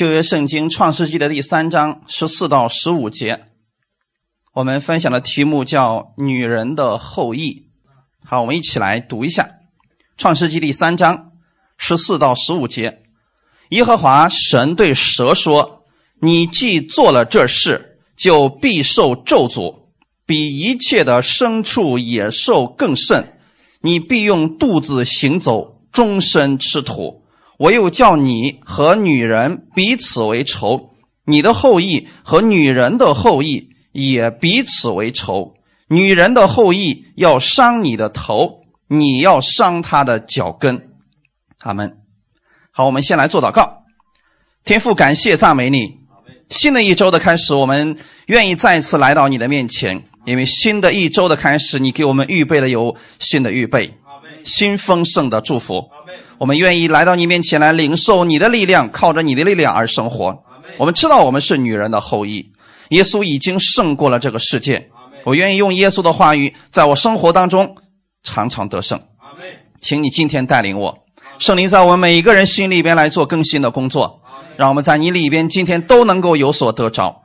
旧约圣经创世纪的第三章十四到十五节，我们分享的题目叫“女人的后裔”。好，我们一起来读一下创世纪第三章十四到十五节。耶和华神对蛇说：“你既做了这事，就必受咒诅，比一切的牲畜野兽更甚。你必用肚子行走，终身吃土。”我又叫你和女人彼此为仇，你的后裔和女人的后裔也彼此为仇。女人的后裔要伤你的头，你要伤她的脚跟。他们好，我们先来做祷告。天父，感谢赞美你。新的一周的开始，我们愿意再次来到你的面前，因为新的一周的开始，你给我们预备了有新的预备，新丰盛的祝福。我们愿意来到你面前来领受你的力量，靠着你的力量而生活。我们知道我们是女人的后裔，耶稣已经胜过了这个世界。我愿意用耶稣的话语，在我生活当中常常得胜。请你今天带领我，圣灵在我们每一个人心里边来做更新的工作，让我们在你里边今天都能够有所得着。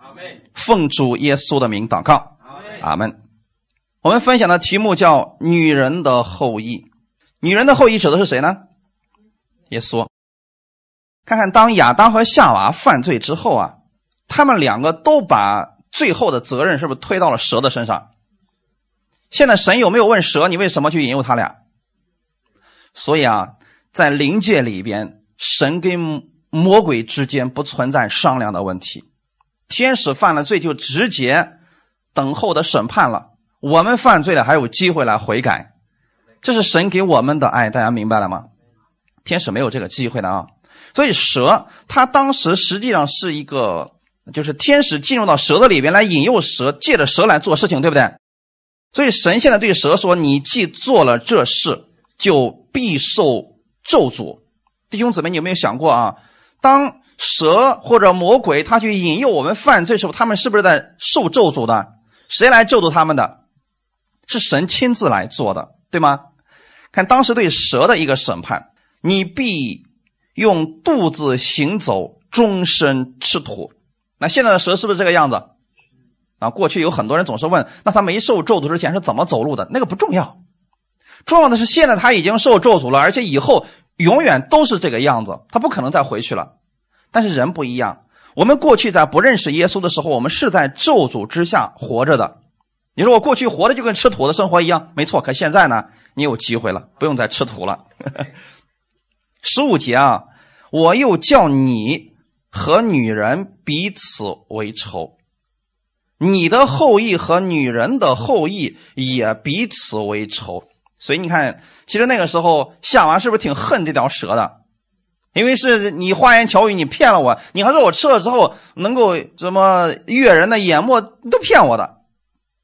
奉主耶稣的名祷告，阿门。我们分享的题目叫“女人的后裔”。女人的后裔指的是谁呢？耶稣，看看当亚当和夏娃犯罪之后啊，他们两个都把最后的责任是不是推到了蛇的身上？现在神有没有问蛇你为什么去引诱他俩？所以啊，在灵界里边，神跟魔鬼之间不存在商量的问题，天使犯了罪就直接等候的审判了，我们犯罪了还有机会来悔改，这是神给我们的爱，大家明白了吗？天使没有这个机会的啊，所以蛇它当时实际上是一个，就是天使进入到蛇的里边来引诱蛇，借着蛇来做事情，对不对？所以神现在对蛇说：“你既做了这事，就必受咒诅。”弟兄姊妹，你有没有想过啊？当蛇或者魔鬼他去引诱我们犯罪时候，他们是不是在受咒诅的？谁来救助他们的？是神亲自来做的，对吗？看当时对蛇的一个审判。你必用肚子行走，终身吃土。那现在的蛇是不是这个样子？啊，过去有很多人总是问，那他没受咒诅之前是怎么走路的？那个不重要，重要的是现在他已经受咒诅了，而且以后永远都是这个样子，他不可能再回去了。但是人不一样，我们过去在不认识耶稣的时候，我们是在咒诅之下活着的。你说我过去活的就跟吃土的生活一样，没错。可现在呢，你有机会了，不用再吃土了。十五节啊，我又叫你和女人彼此为仇，你的后裔和女人的后裔也彼此为仇。所以你看，其实那个时候夏娃是不是挺恨这条蛇的？因为是你花言巧语，你骗了我，你还说我吃了之后能够什么悦人的眼目，都骗我的。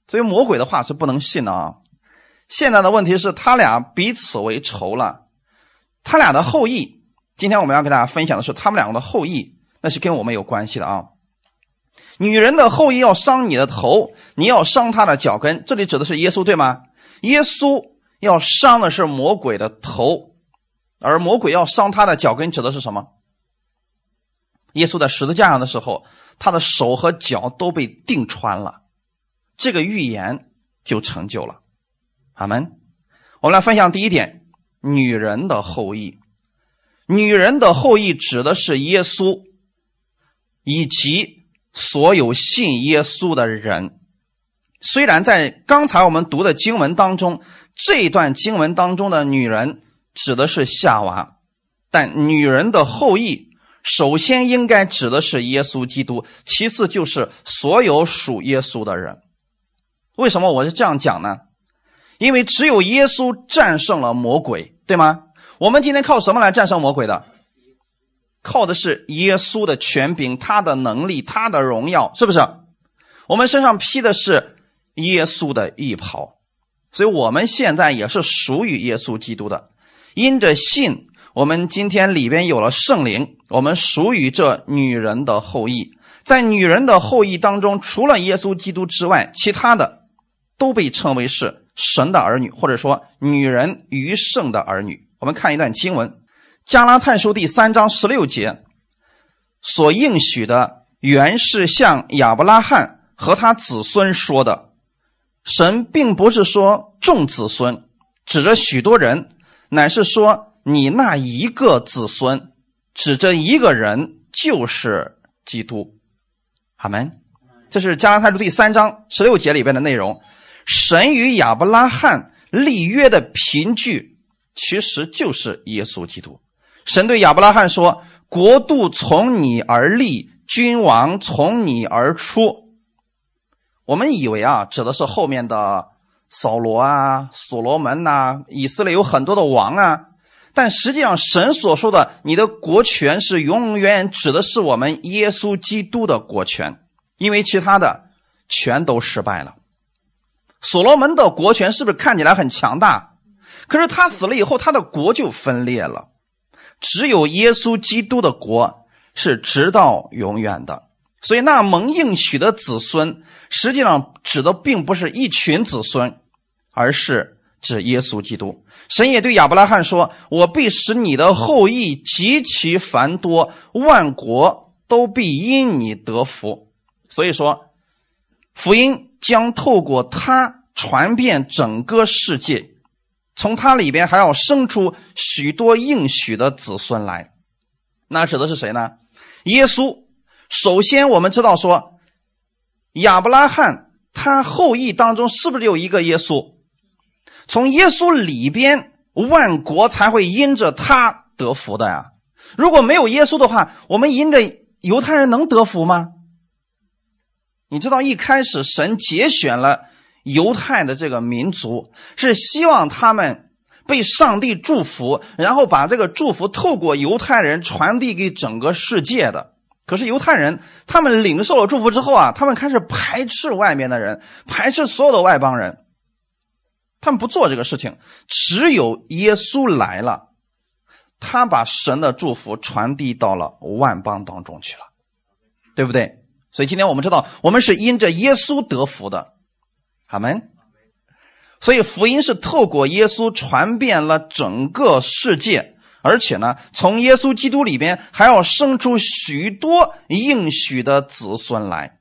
所以魔鬼的话是不能信的啊。现在的问题是他俩彼此为仇了。他俩的后裔，今天我们要给大家分享的是他们两个的后裔，那是跟我们有关系的啊。女人的后裔要伤你的头，你要伤她的脚跟。这里指的是耶稣，对吗？耶稣要伤的是魔鬼的头，而魔鬼要伤他的脚跟，指的是什么？耶稣在十字架上的时候，他的手和脚都被钉穿了，这个预言就成就了。阿门。我们来分享第一点。女人的后裔，女人的后裔指的是耶稣以及所有信耶稣的人。虽然在刚才我们读的经文当中，这段经文当中的女人指的是夏娃，但女人的后裔首先应该指的是耶稣基督，其次就是所有属耶稣的人。为什么我是这样讲呢？因为只有耶稣战胜了魔鬼，对吗？我们今天靠什么来战胜魔鬼的？靠的是耶稣的权柄、他的能力、他的荣耀，是不是？我们身上披的是耶稣的衣袍，所以我们现在也是属于耶稣基督的。因着信，我们今天里边有了圣灵，我们属于这女人的后裔。在女人的后裔当中，除了耶稣基督之外，其他的都被称为是。神的儿女，或者说女人余剩的儿女，我们看一段经文，《加拉太书》第三章十六节：“所应许的，原是向亚伯拉罕和他子孙说的。神并不是说众子孙，指着许多人，乃是说你那一个子孙，指着一个人，就是基督。阿门。这是加拉太书第三章十六节里边的内容。神与亚伯拉罕立约的凭据，其实就是耶稣基督。神对亚伯拉罕说：“国度从你而立，君王从你而出。”我们以为啊，指的是后面的扫罗啊、所罗门呐，以色列有很多的王啊。但实际上，神所说的“你的国权”是永远指的是我们耶稣基督的国权，因为其他的全都失败了。所罗门的国权是不是看起来很强大？可是他死了以后，他的国就分裂了。只有耶稣基督的国是直到永远的。所以，那蒙应许的子孙，实际上指的并不是一群子孙，而是指耶稣基督。神也对亚伯拉罕说：“我必使你的后裔极其繁多，万国都必因你得福。”所以说，福音将透过他传遍整个世界，从他里边还要生出许多应许的子孙来。那指的是谁呢？耶稣。首先，我们知道说，亚伯拉罕他后裔当中是不是有一个耶稣？从耶稣里边，万国才会因着他得福的呀。如果没有耶稣的话，我们因着犹太人能得福吗？你知道，一开始神节选了犹太的这个民族，是希望他们被上帝祝福，然后把这个祝福透过犹太人传递给整个世界的。可是犹太人，他们领受了祝福之后啊，他们开始排斥外面的人，排斥所有的外邦人。他们不做这个事情，只有耶稣来了，他把神的祝福传递到了万邦当中去了，对不对？所以今天我们知道，我们是因着耶稣得福的，阿门。所以福音是透过耶稣传遍了整个世界。而且呢，从耶稣基督里边还要生出许多应许的子孙来。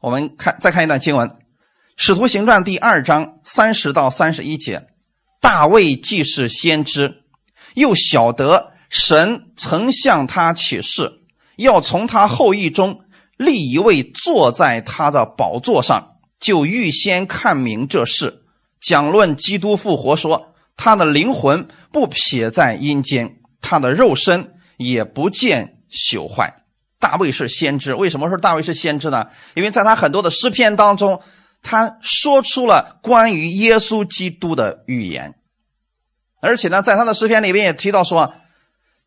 我们看，再看一段经文，《使徒行传》第二章三十到三十一节：大卫既是先知，又晓得神曾向他启示，要从他后裔中立一位坐在他的宝座上，就预先看明这事，讲论基督复活，说。他的灵魂不撇在阴间，他的肉身也不见朽坏。大卫是先知，为什么说大卫是先知呢？因为在他很多的诗篇当中，他说出了关于耶稣基督的预言，而且呢，在他的诗篇里边也提到说，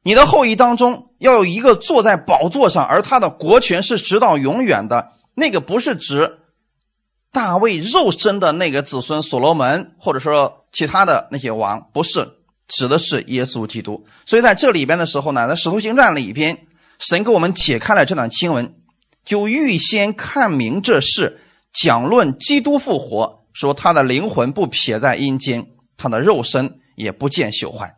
你的后裔当中要有一个坐在宝座上，而他的国权是直到永远的。那个不是指。大卫肉身的那个子孙所罗门，或者说其他的那些王，不是指的是耶稣基督。所以在这里边的时候呢，在使徒行传里边，神给我们解开了这段经文，就预先看明这事，讲论基督复活，说他的灵魂不撇在阴间，他的肉身也不见朽坏。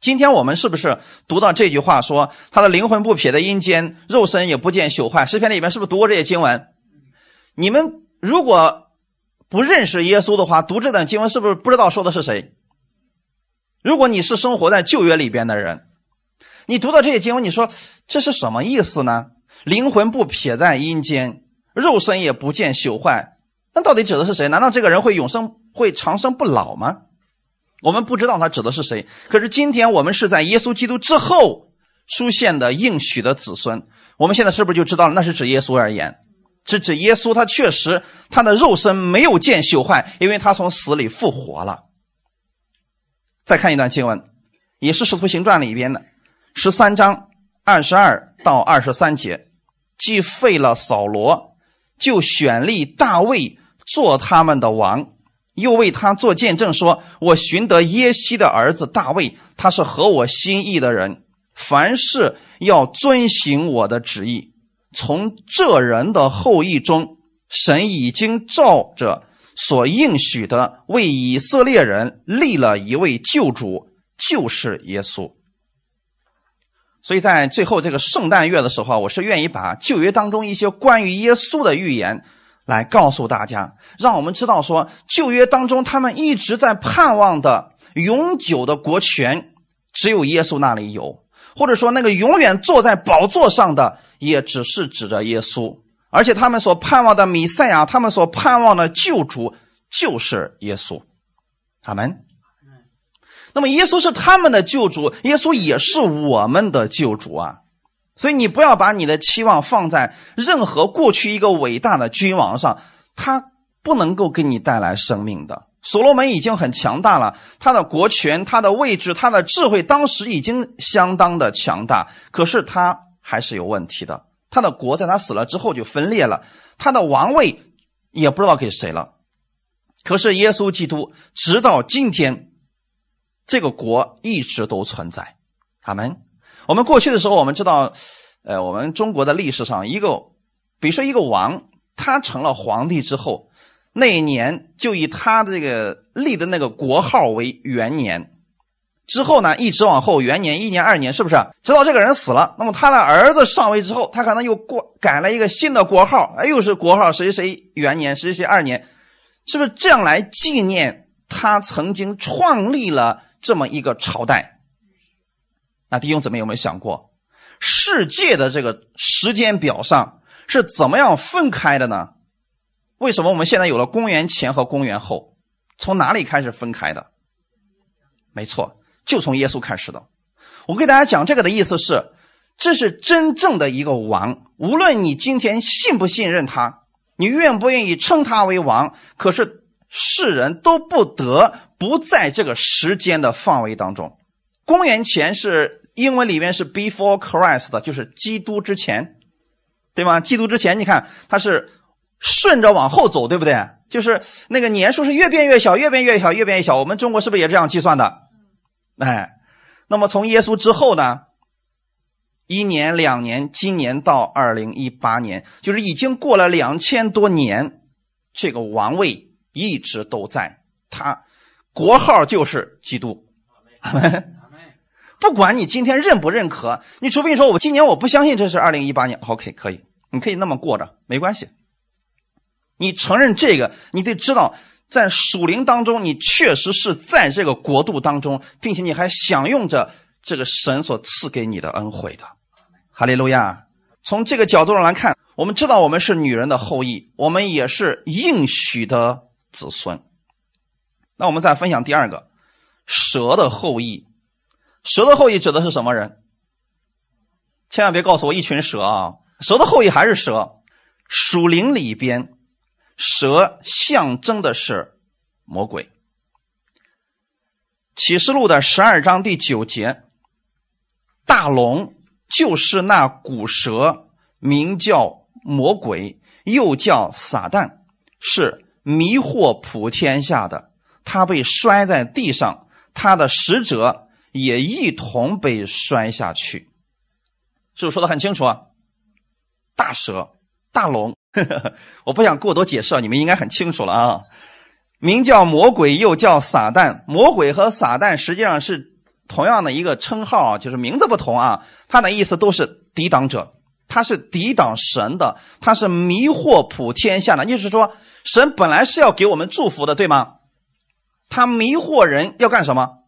今天我们是不是读到这句话，说他的灵魂不撇在阴间，肉身也不见朽坏？诗篇里面是不是读过这些经文？你们？如果不认识耶稣的话，读这段经文是不是不知道说的是谁？如果你是生活在旧约里边的人，你读到这些经文，你说这是什么意思呢？灵魂不撇在阴间，肉身也不见朽坏，那到底指的是谁？难道这个人会永生、会长生不老吗？我们不知道他指的是谁。可是今天我们是在耶稣基督之后出现的应许的子孙，我们现在是不是就知道了那是指耶稣而言？是指耶稣，他确实他的肉身没有见朽坏，因为他从死里复活了。再看一段经文，也是《使徒行传》里边的十三章二十二到二十三节，既废了扫罗，就选立大卫做他们的王，又为他做见证，说：“我寻得耶西的儿子大卫，他是合我心意的人，凡事要遵行我的旨意。”从这人的后裔中，神已经照着所应许的，为以色列人立了一位救主，就是耶稣。所以在最后这个圣诞月的时候，我是愿意把旧约当中一些关于耶稣的预言来告诉大家，让我们知道说旧约当中他们一直在盼望的永久的国权，只有耶稣那里有，或者说那个永远坐在宝座上的，也只是指着耶稣。而且他们所盼望的弥赛亚，他们所盼望的救主就是耶稣。阿门。那么耶稣是他们的救主，耶稣也是我们的救主啊！所以你不要把你的期望放在任何过去一个伟大的君王上，他不能够给你带来生命的。所罗门已经很强大了，他的国权、他的位置、他的智慧，当时已经相当的强大，可是他还是有问题的。他的国在他死了之后就分裂了，他的王位也不知道给谁了。可是耶稣基督直到今天。这个国一直都存在，阿门。我们过去的时候，我们知道，呃，我们中国的历史上，一个，比如说一个王，他成了皇帝之后，那一年就以他这个立的那个国号为元年，之后呢，一直往后元年、一年、二年，是不是？直到这个人死了，那么他的儿子上位之后，他可能又过改了一个新的国号，哎，又是国号谁谁元年，谁谁谁二年，是不是这样来纪念他曾经创立了？这么一个朝代，那弟兄姊妹有没有想过，世界的这个时间表上是怎么样分开的呢？为什么我们现在有了公元前和公元后？从哪里开始分开的？没错，就从耶稣开始的。我给大家讲这个的意思是，这是真正的一个王，无论你今天信不信任他，你愿不愿意称他为王，可是。世人都不得不在这个时间的范围当中。公元前是英文里面是 before Christ，就是基督之前，对吗？基督之前，你看它是顺着往后走，对不对？就是那个年数是越变越小，越变越小，越变越小。我们中国是不是也这样计算的？哎，那么从耶稣之后呢？一年、两年，今年到二零一八年，就是已经过了两千多年，这个王位。一直都在，他国号就是基督，不管你今天认不认可，你除非你说我今年我不相信这是二零一八年，OK 可以，你可以那么过着，没关系。你承认这个，你得知道，在属灵当中，你确实是在这个国度当中，并且你还享用着这个神所赐给你的恩惠的。哈利路亚！从这个角度上来看，我们知道我们是女人的后裔，我们也是应许的。子孙，那我们再分享第二个，蛇的后裔。蛇的后裔指的是什么人？千万别告诉我一群蛇啊！蛇的后裔还是蛇。属灵里边，蛇象征的是魔鬼。启示录的十二章第九节，大龙就是那古蛇，名叫魔鬼，又叫撒旦，是。迷惑普天下的，他被摔在地上，他的使者也一同被摔下去，是不是说的很清楚啊？大蛇、大龙，我不想过多解释啊，你们应该很清楚了啊。名叫魔鬼，又叫撒旦。魔鬼和撒旦实际上是同样的一个称号啊，就是名字不同啊，它的意思都是抵挡者，他是抵挡神的，他是迷惑普天下的，就是说。神本来是要给我们祝福的，对吗？他迷惑人要干什么？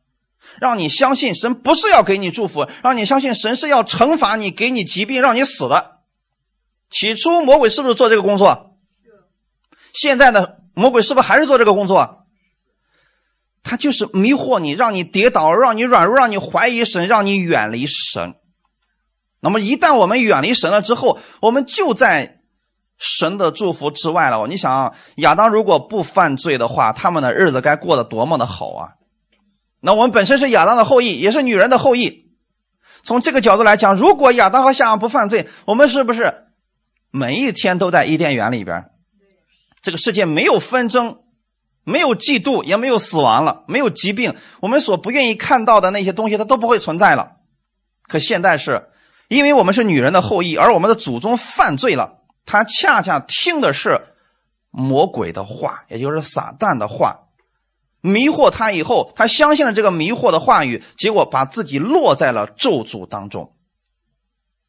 让你相信神不是要给你祝福，让你相信神是要惩罚你，给你疾病，让你死的。起初魔鬼是不是做这个工作？现在呢魔鬼是不是还是做这个工作？他就是迷惑你，让你跌倒，让你软弱，让你怀疑神，让你远离神。那么一旦我们远离神了之后，我们就在。神的祝福之外了，你想亚当如果不犯罪的话，他们的日子该过得多么的好啊！那我们本身是亚当的后裔，也是女人的后裔。从这个角度来讲，如果亚当和夏娃不犯罪，我们是不是每一天都在伊甸园里边？这个世界没有纷争，没有嫉妒，也没有死亡了，没有疾病，我们所不愿意看到的那些东西，它都不会存在了。可现在是，因为我们是女人的后裔，而我们的祖宗犯罪了。他恰恰听的是魔鬼的话，也就是撒旦的话，迷惑他以后，他相信了这个迷惑的话语，结果把自己落在了咒诅当中。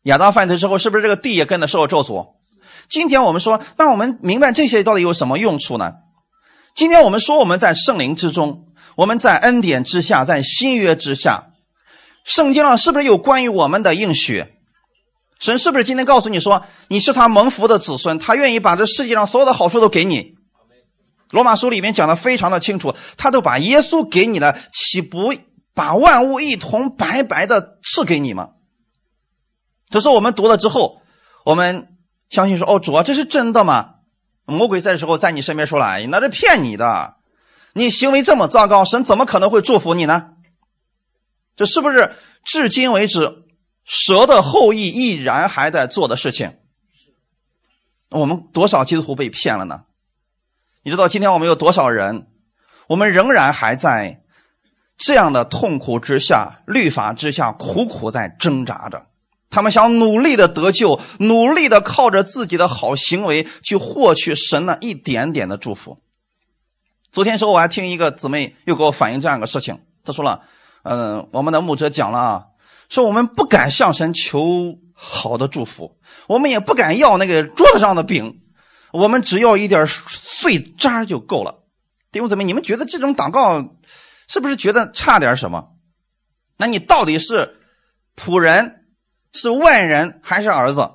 亚当犯罪之后，是不是这个地也跟着受了咒诅？今天我们说，那我们明白这些到底有什么用处呢？今天我们说我们在圣灵之中，我们在恩典之下，在新约之下，圣经上是不是有关于我们的应许？神是不是今天告诉你说，你是他蒙福的子孙，他愿意把这世界上所有的好处都给你？罗马书里面讲的非常的清楚，他都把耶稣给你了，岂不把万物一同白白的赐给你吗？这是我们读了之后，我们相信说，哦，主啊，这是真的吗？魔鬼在的时候在你身边说了，哎，那是骗你的，你行为这么糟糕，神怎么可能会祝福你呢？这是不是至今为止蛇的后裔依然还在做的事情？我们多少基督徒被骗了呢？你知道今天我们有多少人？我们仍然还在这样的痛苦之下、律法之下苦苦在挣扎着。他们想努力的得救，努力的靠着自己的好行为去获取神的一点点的祝福。昨天时候我还听一个姊妹又给我反映这样一个事情，她说了：“嗯，我们的牧者讲了啊，说我们不敢向神求好的祝福，我们也不敢要那个桌子上的饼。”我们只要一点碎渣就够了，弟兄姊妹，你们觉得这种祷告是不是觉得差点什么？那你到底是仆人、是外人还是儿子？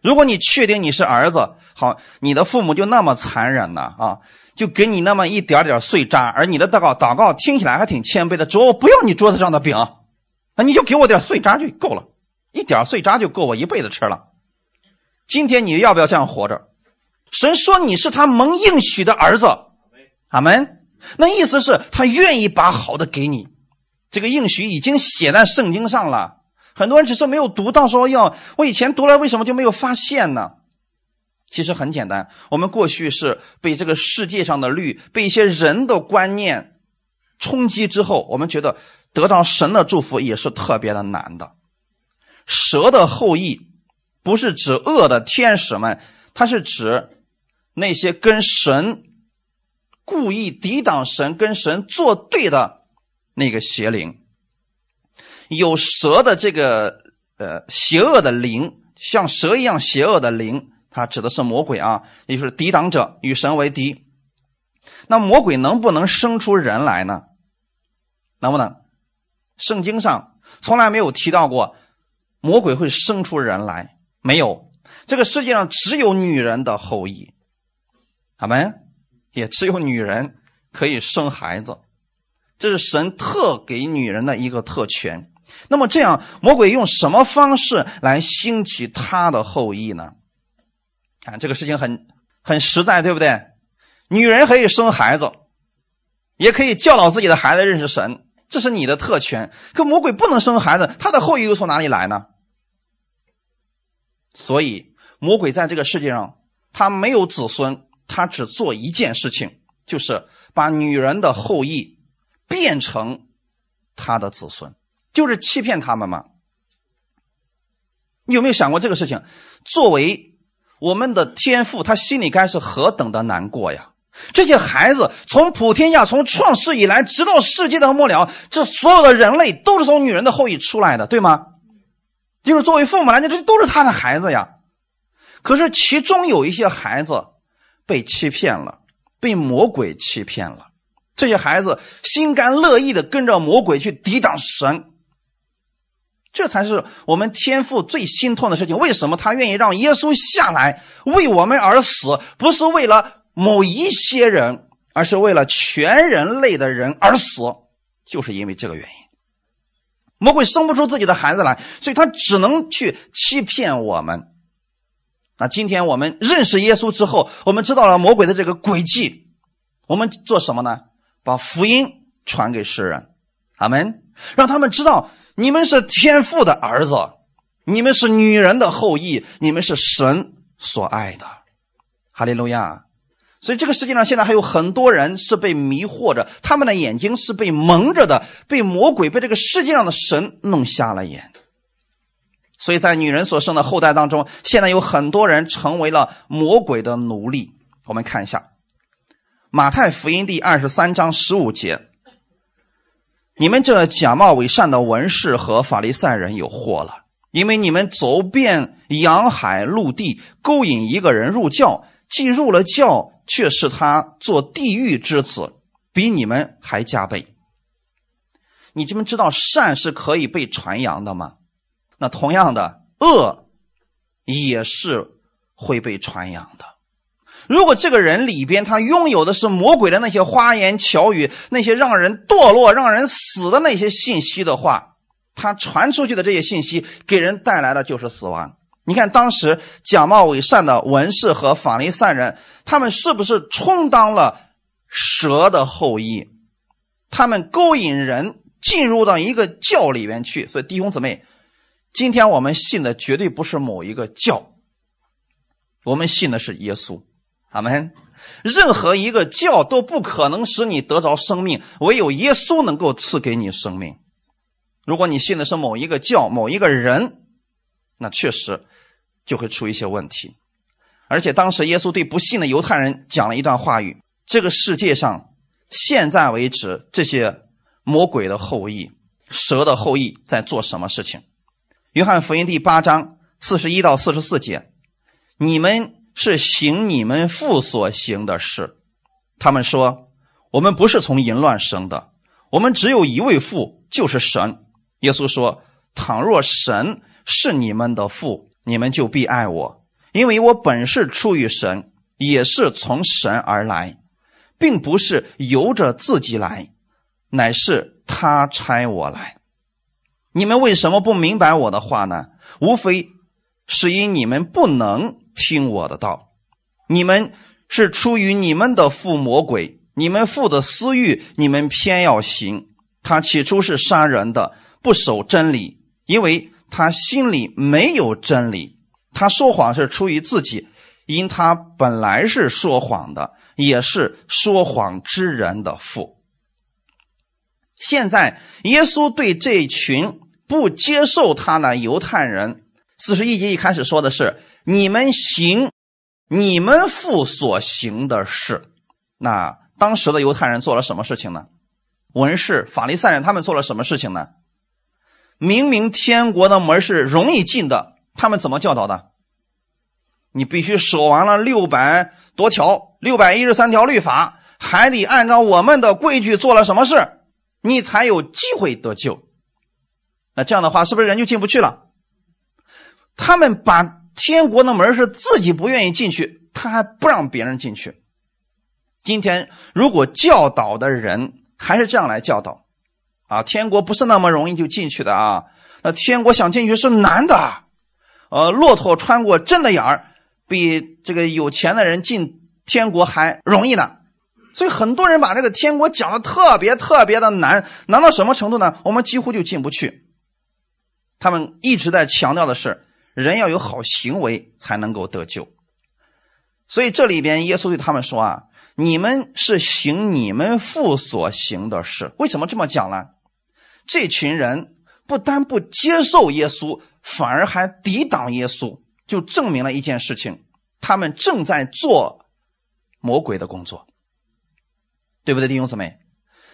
如果你确定你是儿子，好，你的父母就那么残忍呢啊，就给你那么一点点碎渣，而你的祷告祷告听起来还挺谦卑的，主，我不要你桌子上的饼，那你就给我点碎渣就够了，一点碎渣就够我一辈子吃了。今天你要不要这样活着？神说你是他蒙应许的儿子，阿门。那意思是，他愿意把好的给你。这个应许已经写在圣经上了，很多人只是没有读到。说要我以前读了，为什么就没有发现呢？其实很简单，我们过去是被这个世界上的律，被一些人的观念冲击之后，我们觉得得到神的祝福也是特别的难的。蛇的后裔。不是指恶的天使们，它是指那些跟神故意抵挡神、跟神作对的那个邪灵。有蛇的这个呃邪恶的灵，像蛇一样邪恶的灵，它指的是魔鬼啊，也就是抵挡者，与神为敌。那魔鬼能不能生出人来呢？能不能？圣经上从来没有提到过魔鬼会生出人来。没有，这个世界上只有女人的后裔，阿门。也只有女人可以生孩子，这是神特给女人的一个特权。那么这样，魔鬼用什么方式来兴起他的后裔呢？看这个事情很很实在，对不对？女人可以生孩子，也可以教导自己的孩子认识神，这是你的特权。可魔鬼不能生孩子，他的后裔又从哪里来呢？所以，魔鬼在这个世界上，他没有子孙，他只做一件事情，就是把女人的后裔变成他的子孙，就是欺骗他们嘛。你有没有想过这个事情？作为我们的天父，他心里该是何等的难过呀！这些孩子从普天下，从创世以来，直到世界的末了，这所有的人类都是从女人的后裔出来的，对吗？就是作为父母来讲，这都是他的孩子呀。可是其中有一些孩子被欺骗了，被魔鬼欺骗了。这些孩子心甘乐意的跟着魔鬼去抵挡神，这才是我们天父最心痛的事情。为什么他愿意让耶稣下来为我们而死？不是为了某一些人，而是为了全人类的人而死，就是因为这个原因。魔鬼生不出自己的孩子来，所以他只能去欺骗我们。那今天我们认识耶稣之后，我们知道了魔鬼的这个诡计，我们做什么呢？把福音传给世人，阿门，让他们知道你们是天父的儿子，你们是女人的后裔，你们是神所爱的，哈利路亚。所以这个世界上现在还有很多人是被迷惑着，他们的眼睛是被蒙着的，被魔鬼、被这个世界上的神弄瞎了眼。所以在女人所生的后代当中，现在有很多人成为了魔鬼的奴隶。我们看一下《马太福音》第二十三章十五节：“你们这假冒伪善的文士和法利赛人有祸了，因为你们走遍洋海陆地，勾引一个人入教，既入了教，却是他做地狱之子，比你们还加倍。你们知道善是可以被传扬的吗？那同样的，恶也是会被传扬的。如果这个人里边他拥有的是魔鬼的那些花言巧语，那些让人堕落、让人死的那些信息的话，他传出去的这些信息给人带来的就是死亡。你看，当时假冒伪善的文士和法利赛人，他们是不是充当了蛇的后裔？他们勾引人进入到一个教里面去。所以弟兄姊妹，今天我们信的绝对不是某一个教，我们信的是耶稣。阿门。任何一个教都不可能使你得着生命，唯有耶稣能够赐给你生命。如果你信的是某一个教、某一个人，那确实就会出一些问题。而且当时耶稣对不信的犹太人讲了一段话语：这个世界上现在为止，这些魔鬼的后裔、蛇的后裔在做什么事情？约翰福音第八章四十一到四十四节，你们。是行你们父所行的事。他们说：“我们不是从淫乱生的，我们只有一位父，就是神。”耶稣说：“倘若神是你们的父，你们就必爱我，因为我本是出于神，也是从神而来，并不是由着自己来，乃是他差我来。你们为什么不明白我的话呢？无非是因你们不能。”听我的道，你们是出于你们的父魔鬼，你们父的私欲，你们偏要行。他起初是杀人的，不守真理，因为他心里没有真理。他说谎是出于自己，因他本来是说谎的，也是说谎之人的父。现在耶稣对这群不接受他的犹太人，四十一节一开始说的是。你们行你们父所行的事，那当时的犹太人做了什么事情呢？文士、法利赛人他们做了什么事情呢？明明天国的门是容易进的，他们怎么教导的？你必须守完了六百多条、六百一十三条律法，还得按照我们的规矩做了什么事，你才有机会得救。那这样的话，是不是人就进不去了？他们把。天国的门是自己不愿意进去，他还不让别人进去。今天如果教导的人还是这样来教导，啊，天国不是那么容易就进去的啊。那天国想进去是难的，呃，骆驼穿过针的眼儿，比这个有钱的人进天国还容易呢。所以很多人把这个天国讲的特别特别的难，难到什么程度呢？我们几乎就进不去。他们一直在强调的是。人要有好行为才能够得救，所以这里边耶稣对他们说啊：“你们是行你们父所行的事。”为什么这么讲呢？这群人不但不接受耶稣，反而还抵挡耶稣，就证明了一件事情：他们正在做魔鬼的工作，对不对，弟兄姊妹？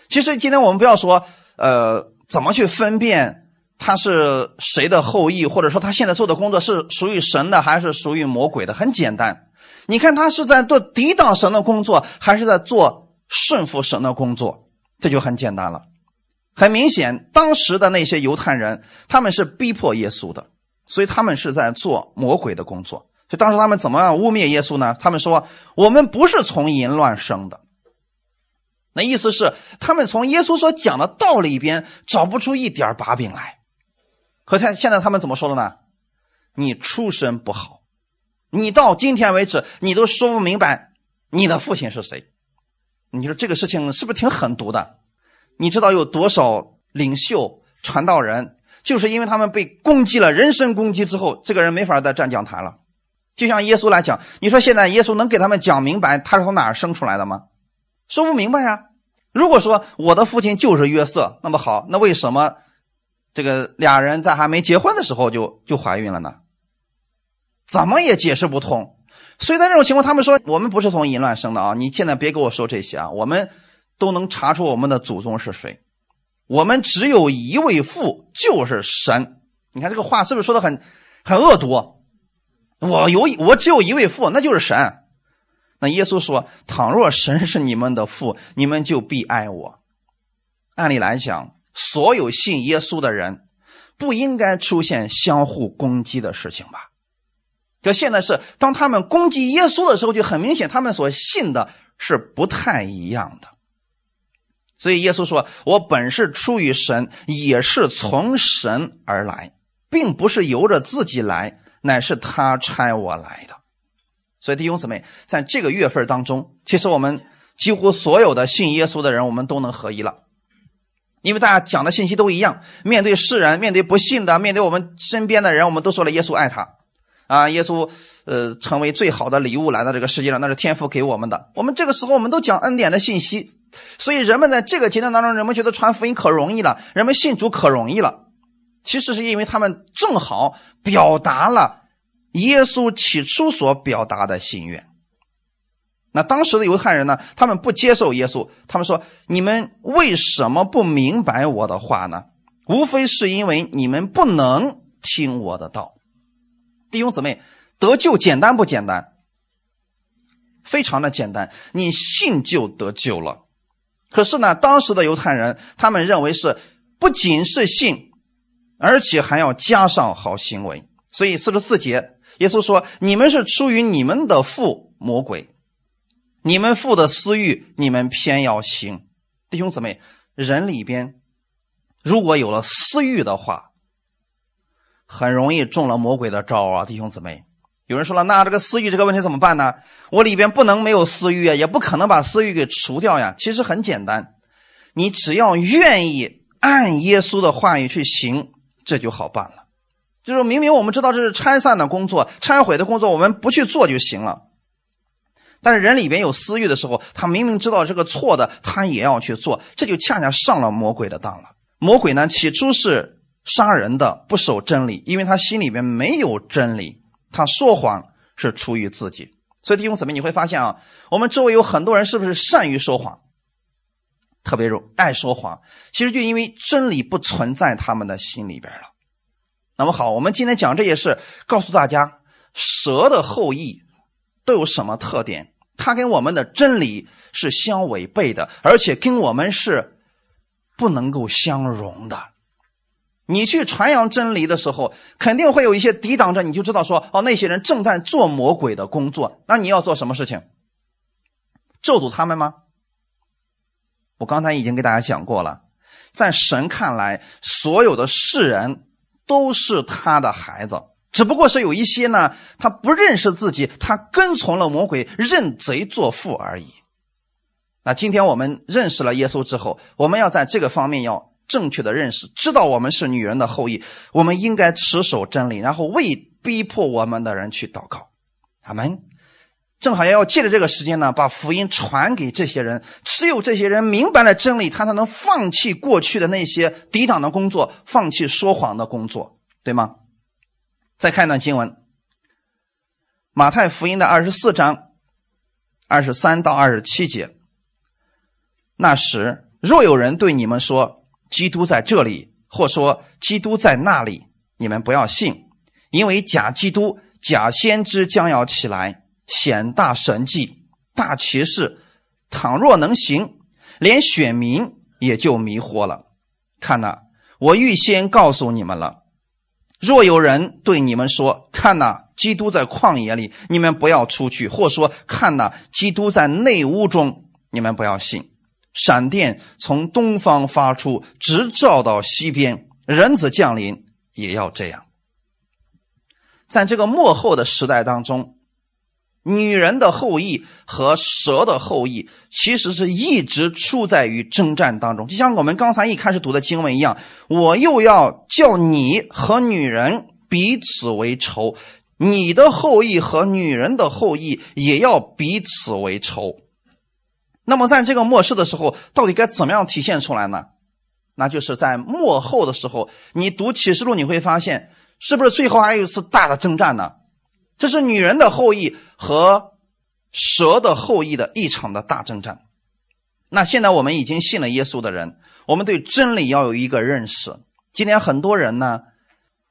其实今天我们不要说，呃，怎么去分辨。他是谁的后裔，或者说他现在做的工作是属于神的还是属于魔鬼的？很简单，你看他是在做抵挡神的工作，还是在做顺服神的工作？这就很简单了。很明显，当时的那些犹太人，他们是逼迫耶稣的，所以他们是在做魔鬼的工作。所以当时他们怎么样污蔑耶稣呢？他们说：“我们不是从淫乱生的。”那意思是他们从耶稣所讲的道里边找不出一点把柄来。可现现在他们怎么说的呢？你出身不好，你到今天为止你都说不明白你的父亲是谁。你说这个事情是不是挺狠毒的？你知道有多少领袖、传道人，就是因为他们被攻击了，人身攻击之后，这个人没法再站讲坛了。就像耶稣来讲，你说现在耶稣能给他们讲明白他是从哪儿生出来的吗？说不明白呀。如果说我的父亲就是约瑟，那么好，那为什么？这个俩人在还没结婚的时候就就怀孕了呢，怎么也解释不通。所以在这种情况，他们说我们不是从淫乱生的啊！你现在别跟我说这些啊！我们都能查出我们的祖宗是谁，我们只有一位父，就是神。你看这个话是不是说的很很恶毒？我有我只有一位父，那就是神。那耶稣说：“倘若神是你们的父，你们就必爱我。”按理来讲，所有信耶稣的人不应该出现相互攻击的事情吧？可现在是当他们攻击耶稣的时候，就很明显，他们所信的是不太一样的。所以耶稣说：“我本是出于神，也是从神而来，并不是由着自己来，乃是他差我来的。”所以弟兄姊妹，在这个月份当中，其实我们几乎所有的信耶稣的人，我们都能合一了，因为大家讲的信息都一样。面对世人，面对不信的，面对我们身边的人，我们都说了耶稣爱他，啊，耶稣呃成为最好的礼物来到这个世界上，那是天父给我们的。我们这个时候我们都讲恩典的信息，所以人们在这个阶段当中，人们觉得传福音可容易了，人们信主可容易了，其实是因为他们正好表达了。耶稣起初所表达的心愿，那当时的犹太人呢？他们不接受耶稣，他们说：“你们为什么不明白我的话呢？无非是因为你们不能听我的道。”弟兄姊妹，得救简单不简单？非常的简单，你信就得救了。可是呢，当时的犹太人他们认为是不仅是信，而且还要加上好行为。所以四十四节。耶稣说：“你们是出于你们的父魔鬼，你们父的私欲，你们偏要行。弟兄姊妹，人里边如果有了私欲的话，很容易中了魔鬼的招啊！弟兄姊妹，有人说了，那这个私欲这个问题怎么办呢？我里边不能没有私欲啊，也不可能把私欲给除掉呀。其实很简单，你只要愿意按耶稣的话语去行，这就好办了。”就是明明我们知道这是拆散的工作、拆毁的工作，我们不去做就行了。但是人里边有私欲的时候，他明明知道这个错的，他也要去做，这就恰恰上了魔鬼的当了。魔鬼呢，起初是杀人的，不守真理，因为他心里边没有真理，他说谎是出于自己。所以弟兄姊妹，你会发现啊，我们周围有很多人是不是善于说谎，特别爱说谎，其实就因为真理不存在他们的心里边了。那么好，我们今天讲这些事，告诉大家蛇的后裔都有什么特点？它跟我们的真理是相违背的，而且跟我们是不能够相容的。你去传扬真理的时候，肯定会有一些抵挡着，你就知道说，哦，那些人正在做魔鬼的工作。那你要做什么事情？咒诅他们吗？我刚才已经给大家讲过了，在神看来，所有的世人。都是他的孩子，只不过是有一些呢，他不认识自己，他跟从了魔鬼，认贼作父而已。那今天我们认识了耶稣之后，我们要在这个方面要正确的认识，知道我们是女人的后裔，我们应该持守真理，然后为逼迫我们的人去祷告。阿门。正好要借着这个时间呢，把福音传给这些人。只有这些人明白了真理，他才能放弃过去的那些抵挡的工作，放弃说谎的工作，对吗？再看一段经文，《马太福音》的二十四章二十三到二十七节。那时，若有人对你们说基督在这里，或说基督在那里，你们不要信，因为假基督、假先知将要起来。显大神迹、大奇事，倘若能行，连选民也就迷惑了。看呐，我预先告诉你们了。若有人对你们说：“看呐，基督在旷野里，你们不要出去；或说：看呐，基督在内屋中，你们不要信。闪电从东方发出，直照到西边，人子降临也要这样。在这个幕后的时代当中。”女人的后裔和蛇的后裔，其实是一直处在于征战当中，就像我们刚才一开始读的经文一样。我又要叫你和女人彼此为仇，你的后裔和女人的后裔也要彼此为仇。那么，在这个末世的时候，到底该怎么样体现出来呢？那就是在末后的时候，你读启示录，你会发现，是不是最后还有一次大的征战呢？这是女人的后裔和蛇的后裔的一场的大征战。那现在我们已经信了耶稣的人，我们对真理要有一个认识。今天很多人呢，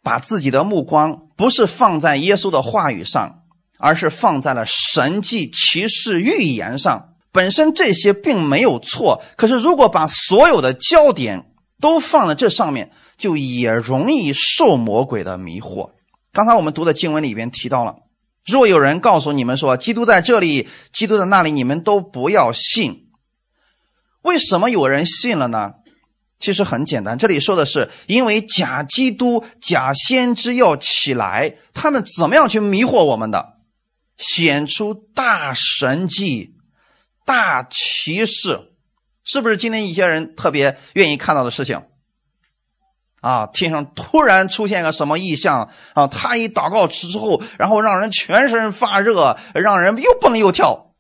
把自己的目光不是放在耶稣的话语上，而是放在了神迹、骑士、预言上。本身这些并没有错，可是如果把所有的焦点都放在这上面，就也容易受魔鬼的迷惑。刚才我们读的经文里边提到了，若有人告诉你们说基督在这里，基督在那里，你们都不要信。为什么有人信了呢？其实很简单，这里说的是，因为假基督、假先知要起来，他们怎么样去迷惑我们的？显出大神迹、大骑士，是不是今天一些人特别愿意看到的事情？啊，天上突然出现个什么异象啊？他一祷告之后，然后让人全身发热，让人又蹦又跳。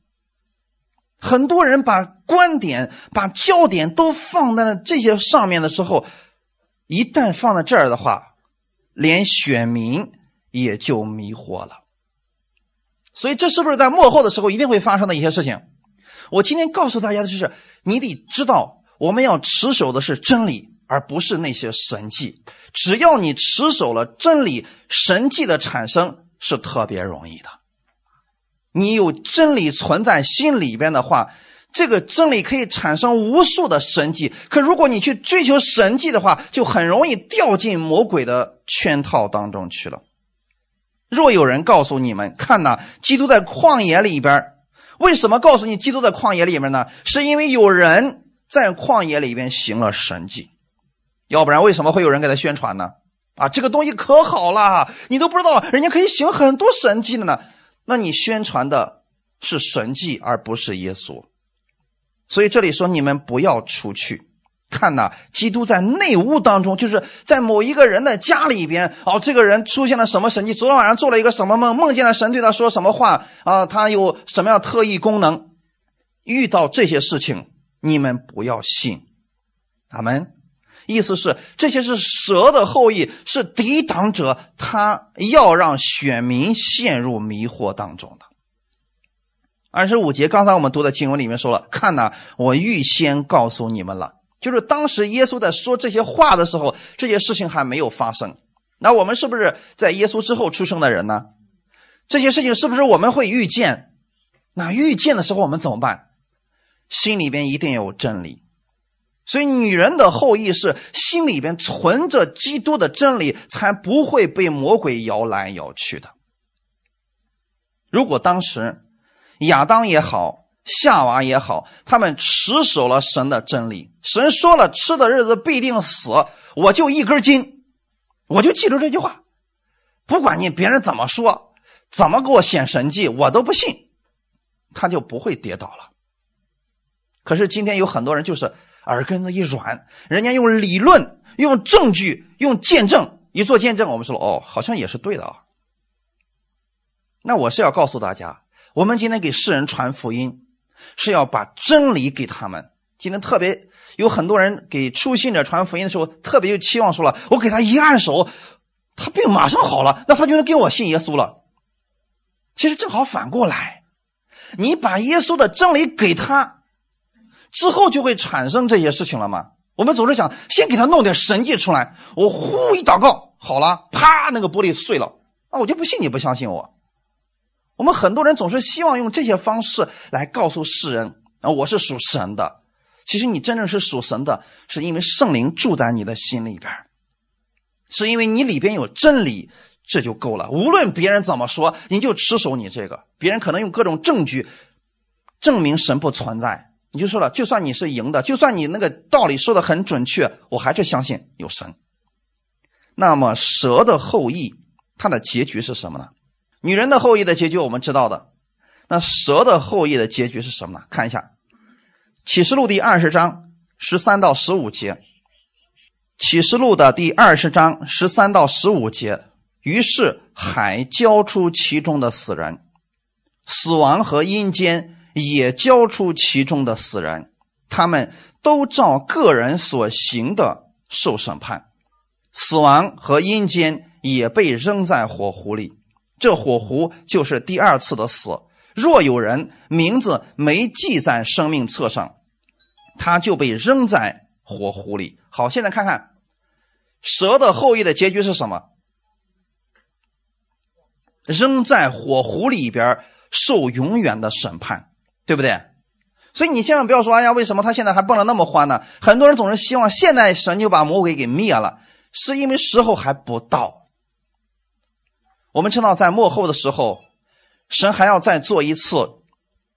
很多人把观点、把焦点都放在了这些上面的时候，一旦放在这儿的话，连选民也就迷惑了。所以，这是不是在幕后的时候一定会发生的一些事情？我今天告诉大家的就是，你得知道，我们要持守的是真理，而不是那些神迹。只要你持守了真理，神迹的产生是特别容易的。你有真理存在心里边的话，这个真理可以产生无数的神迹。可如果你去追求神迹的话，就很容易掉进魔鬼的圈套当中去了。若有人告诉你们，看呐，基督在旷野里边，为什么告诉你基督在旷野里面呢？是因为有人在旷野里边行了神迹，要不然为什么会有人给他宣传呢？啊，这个东西可好了，你都不知道，人家可以行很多神迹的呢。那你宣传的是神迹，而不是耶稣。所以这里说你们不要出去看呐，基督在内屋当中，就是在某一个人的家里边。哦，这个人出现了什么神迹？昨天晚上做了一个什么梦？梦见了神对他说什么话？啊，他有什么样特异功能？遇到这些事情，你们不要信。阿门。意思是这些是蛇的后裔，是抵挡者，他要让选民陷入迷惑当中的。二十五节，刚才我们读的经文里面说了，看呐，我预先告诉你们了，就是当时耶稣在说这些话的时候，这些事情还没有发生。那我们是不是在耶稣之后出生的人呢？这些事情是不是我们会遇见？那遇见的时候我们怎么办？心里边一定有真理。所以，女人的后裔是心里边存着基督的真理，才不会被魔鬼摇来摇去的。如果当时亚当也好，夏娃也好，他们持守了神的真理，神说了吃的日子必定死，我就一根筋，我就记住这句话，不管你别人怎么说，怎么给我显神迹，我都不信，他就不会跌倒了。可是今天有很多人就是。耳根子一软，人家用理论、用证据、用见证一做见证，我们说哦，好像也是对的啊。那我是要告诉大家，我们今天给世人传福音，是要把真理给他们。今天特别有很多人给初信者传福音的时候，特别有期望，说了我给他一按手，他病马上好了，那他就能跟我信耶稣了。其实正好反过来，你把耶稣的真理给他。之后就会产生这些事情了吗？我们总是想先给他弄点神迹出来，我呼一祷告好了，啪，那个玻璃碎了，那我就不信你不相信我。我们很多人总是希望用这些方式来告诉世人啊，我是属神的。其实你真正是属神的，是因为圣灵住在你的心里边，是因为你里边有真理，这就够了。无论别人怎么说，你就持守你这个。别人可能用各种证据证明神不存在。你就说了，就算你是赢的，就算你那个道理说的很准确，我还是相信有神。那么蛇的后裔，它的结局是什么呢？女人的后裔的结局我们知道的，那蛇的后裔的结局是什么呢？看一下《启示录》第二十章十三到十五节，《启示录》的第二十章十三到十五节，于是海交出其中的死人，死亡和阴间。也交出其中的死人，他们都照个人所行的受审判，死亡和阴间也被扔在火湖里。这火湖就是第二次的死。若有人名字没记在生命册上，他就被扔在火湖里。好，现在看看蛇的后裔的结局是什么？扔在火湖里边受永远的审判，对不对？所以你千万不要说，哎呀，为什么他现在还蹦得那么欢呢？很多人总是希望现在神就把魔鬼给灭了，是因为时候还不到。我们知道，在幕后的时候，神还要再做一次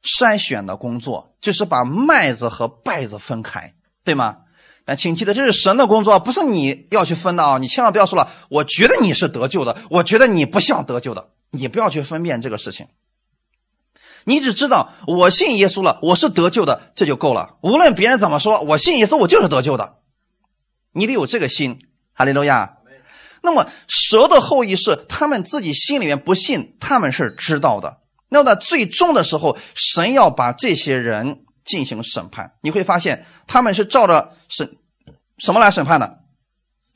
筛选的工作，就是把麦子和稗子分开，对吗？但请记得，这是神的工作，不是你要去分的啊！你千万不要说了，我觉得你是得救的，我觉得你不像得救的，你不要去分辨这个事情。你只知道我信耶稣了，我是得救的，这就够了。无论别人怎么说，我信耶稣，我就是得救的。你得有这个心，哈利路亚。那么蛇的后裔是他们自己心里面不信，他们是知道的。那么在最终的时候，神要把这些人进行审判。你会发现，他们是照着审什么来审判的？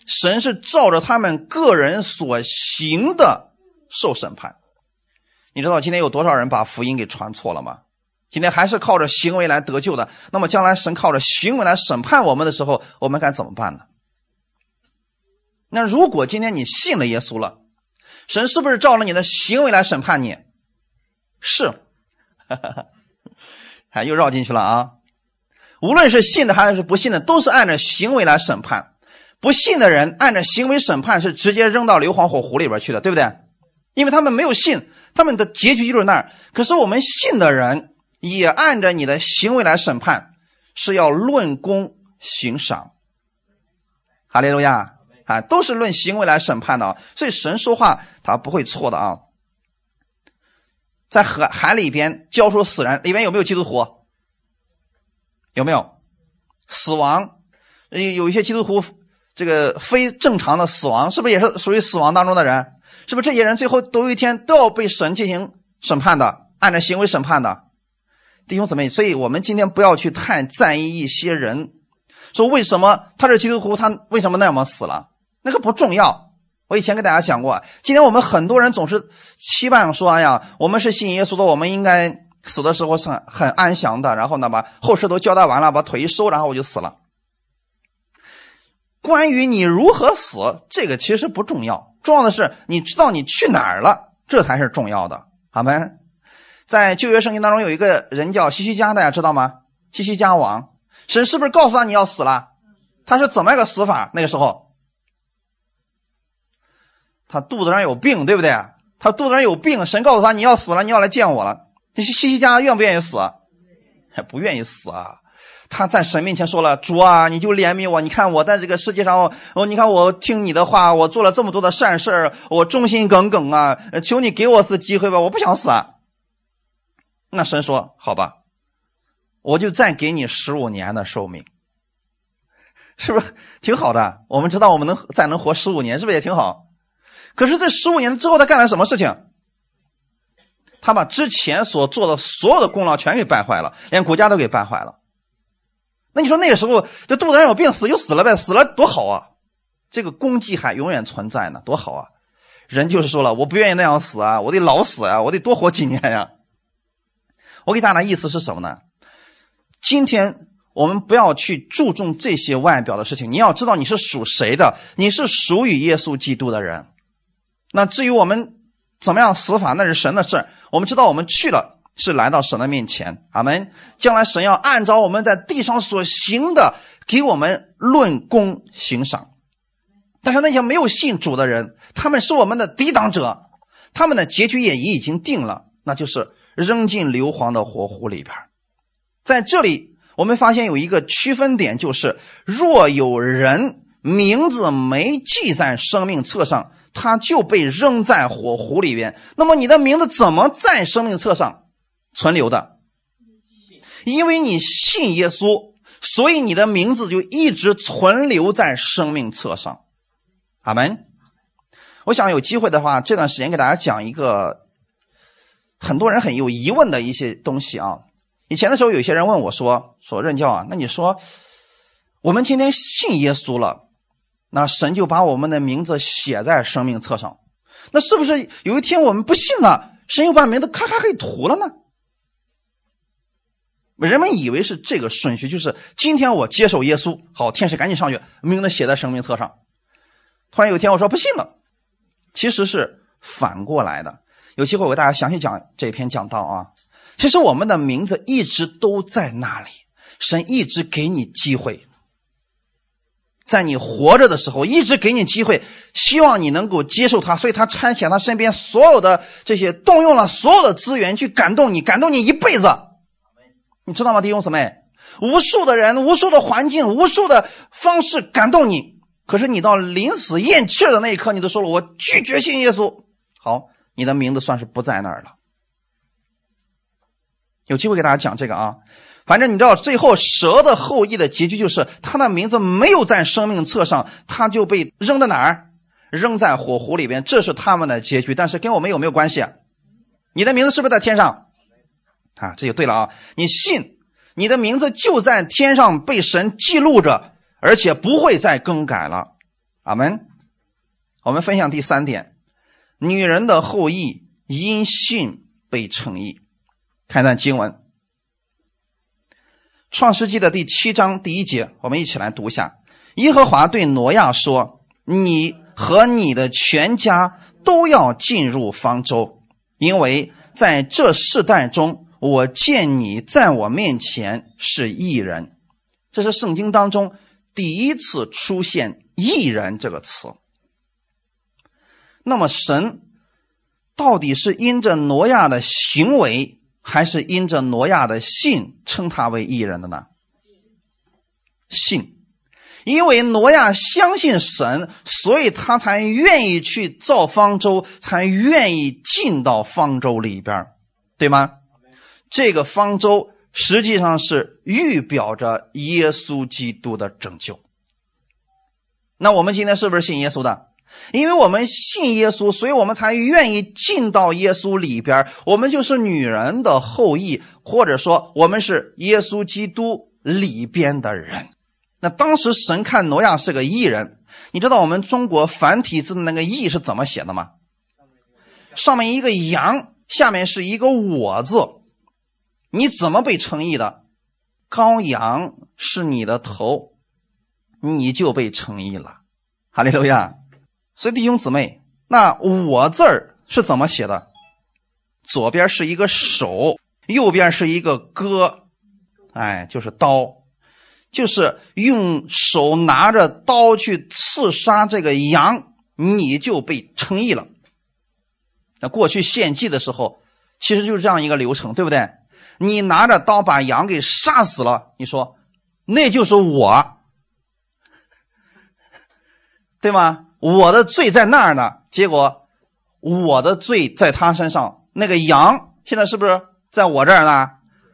神是照着他们个人所行的受审判。你知道今天有多少人把福音给传错了吗？今天还是靠着行为来得救的。那么将来神靠着行为来审判我们的时候，我们该怎么办呢？那如果今天你信了耶稣了，神是不是照着你的行为来审判你？是，哎，又绕进去了啊！无论是信的还是不信的，都是按照行为来审判。不信的人按照行为审判，是直接扔到硫磺火湖里边去的，对不对？因为他们没有信，他们的结局就是那儿。可是我们信的人也按着你的行为来审判，是要论功行赏。哈利路亚啊，都是论行为来审判的。所以神说话他不会错的啊。在海海里边交出死人，里边有没有基督徒？有没有死亡？有一些基督徒这个非正常的死亡，是不是也是属于死亡当中的人？是不是这些人最后都有一天都要被神进行审判的，按照行为审判的，弟兄姊妹，所以我们今天不要去太在意一些人，说为什么他是基督徒，他为什么那么死了？那个不重要。我以前跟大家讲过，今天我们很多人总是期盼说：“哎呀，我们是信耶稣的，我们应该死的时候是很很安详的，然后呢，把后事都交代完了，把腿一收，然后我就死了。”关于你如何死，这个其实不重要。重要的是，你知道你去哪儿了，这才是重要的。好吗？在旧约圣经当中，有一个人叫西西家，大家知道吗？西西家王，神是不是告诉他你要死了？他是怎么个死法？那个时候，他肚子上有病，对不对？他肚子上有病，神告诉他你要死了，你要来见我了。西西西家愿不愿意死？还 不愿意死啊。他在神面前说了：“主啊，你就怜悯我。你看我在这个世界上，哦，你看我听你的话，我做了这么多的善事我忠心耿耿啊！求你给我次机会吧，我不想死啊。”那神说：“好吧，我就再给你十五年的寿命，是不是挺好的？我们知道我们能再能活十五年，是不是也挺好？可是这十五年之后，他干了什么事情？他把之前所做的所有的功劳全给败坏了，连国家都给败坏了。”那你说那个时候这肚子上有病死就死了呗，死了多好啊！这个功绩还永远存在呢，多好啊！人就是说了，我不愿意那样死啊，我得老死啊，我得多活几年呀。我给大家的意思是什么呢？今天我们不要去注重这些外表的事情，你要知道你是属谁的，你是属于耶稣基督的人。那至于我们怎么样死法，那是神的事我们知道我们去了。是来到神的面前，阿门。将来神要按照我们在地上所行的，给我们论功行赏。但是那些没有信主的人，他们是我们的抵挡者，他们的结局也已经定了，那就是扔进硫磺的火湖里边。在这里，我们发现有一个区分点，就是若有人名字没记在生命册上，他就被扔在火湖里边。那么你的名字怎么在生命册上？存留的，因为你信耶稣，所以你的名字就一直存留在生命册上。阿门。我想有机会的话，这段时间给大家讲一个很多人很有疑问的一些东西啊。以前的时候，有些人问我说：“说任教啊，那你说我们今天信耶稣了，那神就把我们的名字写在生命册上，那是不是有一天我们不信了，神又把名字咔咔给涂了呢？”人们以为是这个顺序，就是今天我接受耶稣，好，天使赶紧上去，名字写在生命册上。突然有一天我说不信了，其实是反过来的。有机会我给大家详细讲这篇讲道啊。其实我们的名字一直都在那里，神一直给你机会，在你活着的时候一直给你机会，希望你能够接受他，所以他差遣他身边所有的这些，动用了所有的资源去感动你，感动你一辈子。你知道吗，弟兄姊妹？无数的人、无数的环境、无数的方式感动你，可是你到临死咽气的那一刻，你都说了我拒绝信耶稣。好，你的名字算是不在那儿了。有机会给大家讲这个啊，反正你知道，最后蛇的后裔的结局就是他的名字没有在生命册上，他就被扔在哪儿？扔在火湖里边，这是他们的结局。但是跟我们有没有关系？你的名字是不是在天上？啊，这就对了啊！你信。你的名字就在天上被神记录着，而且不会再更改了。阿门。我们分享第三点：女人的后裔因信被称义。看一段经文，《创世纪》的第七章第一节，我们一起来读一下。耶和华对挪亚说：“你和你的全家都要进入方舟，因为在这世代中。”我见你在我面前是异人，这是圣经当中第一次出现“异人”这个词。那么神到底是因着挪亚的行为，还是因着挪亚的信称他为异人的呢？信，因为挪亚相信神，所以他才愿意去造方舟，才愿意进到方舟里边，对吗？这个方舟实际上是预表着耶稣基督的拯救。那我们今天是不是信耶稣的？因为我们信耶稣，所以我们才愿意进到耶稣里边。我们就是女人的后裔，或者说我们是耶稣基督里边的人。那当时神看挪亚是个异人，你知道我们中国繁体字的那个“义”是怎么写的吗？上面一个羊，下面是一个“我”字。你怎么被称义的？羔羊是你的头，你就被称义了。哈利路亚！所以弟兄姊妹，那我字儿是怎么写的？左边是一个手，右边是一个戈，哎，就是刀，就是用手拿着刀去刺杀这个羊，你就被称义了。那过去献祭的时候，其实就是这样一个流程，对不对？你拿着刀把羊给杀死了，你说那就是我，对吗？我的罪在那儿呢，结果我的罪在他身上，那个羊现在是不是在我这儿呢？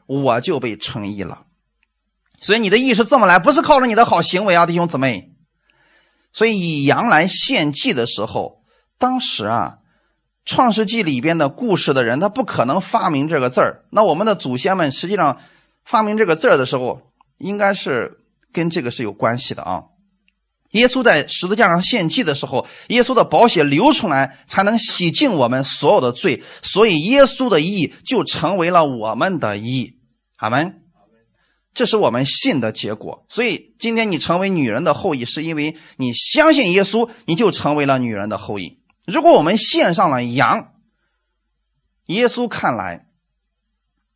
我就被称义了。所以你的义是这么来，不是靠着你的好行为啊，弟兄姊妹。所以以羊来献祭的时候，当时啊。创世纪里边的故事的人，他不可能发明这个字儿。那我们的祖先们实际上发明这个字儿的时候，应该是跟这个是有关系的啊。耶稣在十字架上献祭的时候，耶稣的宝血流出来，才能洗净我们所有的罪，所以耶稣的义就成为了我们的义。阿门。这是我们信的结果。所以今天你成为女人的后裔，是因为你相信耶稣，你就成为了女人的后裔。如果我们献上了羊，耶稣看来，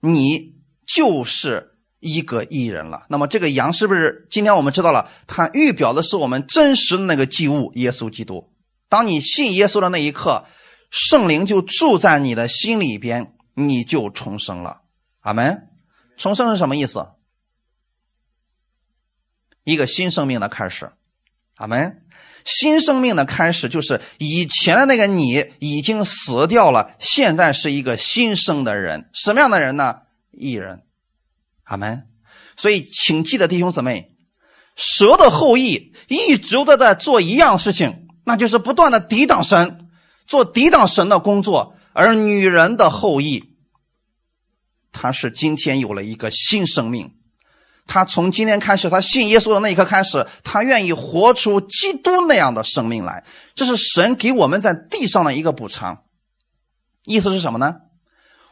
你就是一个艺人了。那么这个羊是不是今天我们知道了？它预表的是我们真实的那个祭物——耶稣基督。当你信耶稣的那一刻，圣灵就住在你的心里边，你就重生了。阿门。重生是什么意思？一个新生命的开始。阿门。新生命的开始就是以前的那个你已经死掉了，现在是一个新生的人。什么样的人呢？异人。阿门。所以，请记得弟兄姊妹，蛇的后裔一直都在做一样事情，那就是不断的抵挡神，做抵挡神的工作。而女人的后裔，她是今天有了一个新生命。他从今天开始，他信耶稣的那一刻开始，他愿意活出基督那样的生命来。这是神给我们在地上的一个补偿。意思是什么呢？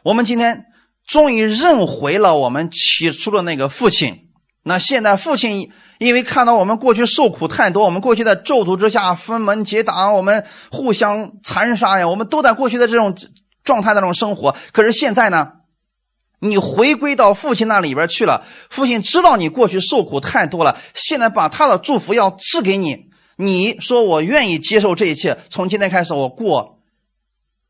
我们今天终于认回了我们起初的那个父亲。那现在父亲因为看到我们过去受苦太多，我们过去在咒诅之下分门结党，我们互相残杀呀，我们都在过去的这种状态当中生活。可是现在呢，你回归到父亲那里边去了。父亲知道你过去受苦太多了，现在把他的祝福要赐给你。你说我愿意接受这一切，从今天开始我过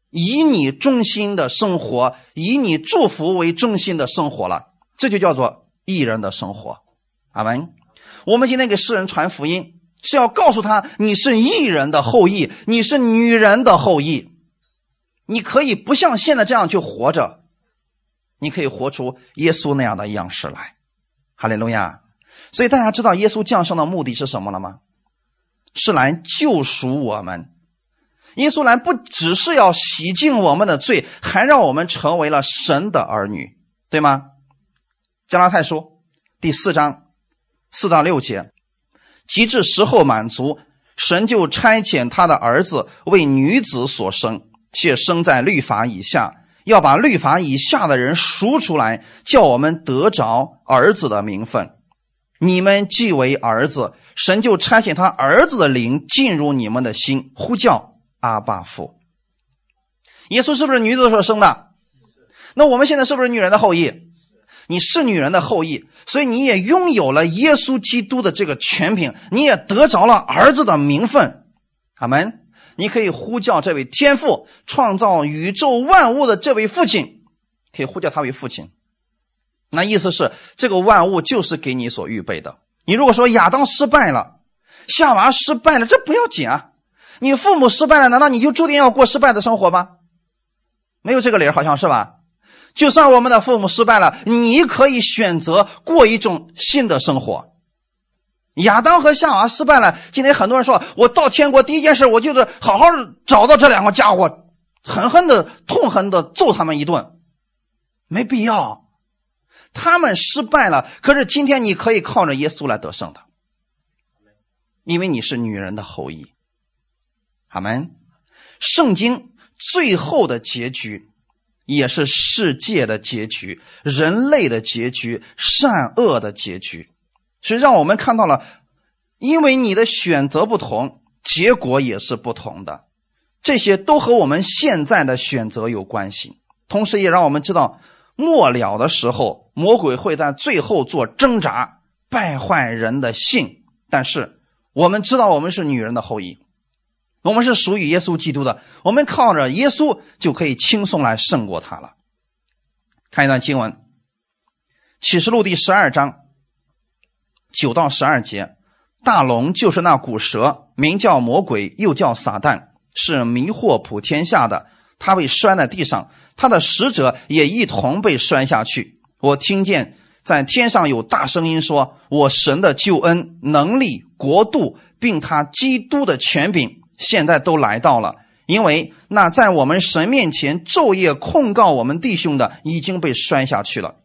以你中心的生活，以你祝福为中心的生活了。这就叫做艺人的生活。阿门。我们今天给世人传福音。是要告诉他，你是异人的后裔，你是女人的后裔，你可以不像现在这样去活着，你可以活出耶稣那样的样式来，哈利路亚！所以大家知道耶稣降生的目的是什么了吗？是来救赎我们。耶稣来不只是要洗净我们的罪，还让我们成为了神的儿女，对吗？加拉太书第四章四到六节。及至时候满足，神就差遣他的儿子为女子所生，且生在律法以下，要把律法以下的人赎出来，叫我们得着儿子的名分。你们既为儿子，神就差遣他儿子的灵进入你们的心，呼叫阿爸父。耶稣是不是女子所生的？那我们现在是不是女人的后裔？你是女人的后裔，所以你也拥有了耶稣基督的这个权柄，你也得着了儿子的名分。阿门。你可以呼叫这位天父，创造宇宙万物的这位父亲，可以呼叫他为父亲。那意思是，这个万物就是给你所预备的。你如果说亚当失败了，夏娃失败了，这不要紧啊。你父母失败了，难道你就注定要过失败的生活吗？没有这个理儿，好像是吧？就算我们的父母失败了，你可以选择过一种新的生活。亚当和夏娃失败了，今天很多人说，我到天国第一件事，我就是好好找到这两个家伙，狠狠的、痛恨的揍他们一顿。没必要，他们失败了，可是今天你可以靠着耶稣来得胜的，因为你是女人的后裔。阿门。圣经最后的结局。也是世界的结局，人类的结局，善恶的结局，所以让我们看到了，因为你的选择不同，结果也是不同的。这些都和我们现在的选择有关系，同时也让我们知道，末了的时候，魔鬼会在最后做挣扎，败坏人的性。但是我们知道，我们是女人的后裔。我们是属于耶稣基督的，我们靠着耶稣就可以轻松来胜过他了。看一段经文，《启示录》第十二章九到十二节：大龙就是那古蛇，名叫魔鬼，又叫撒旦，是迷惑普天下的。他被摔在地上，他的使者也一同被摔下去。我听见在天上有大声音说：“我神的救恩、能力、国度，并他基督的权柄。”现在都来到了，因为那在我们神面前昼夜控告我们弟兄的已经被摔下去了。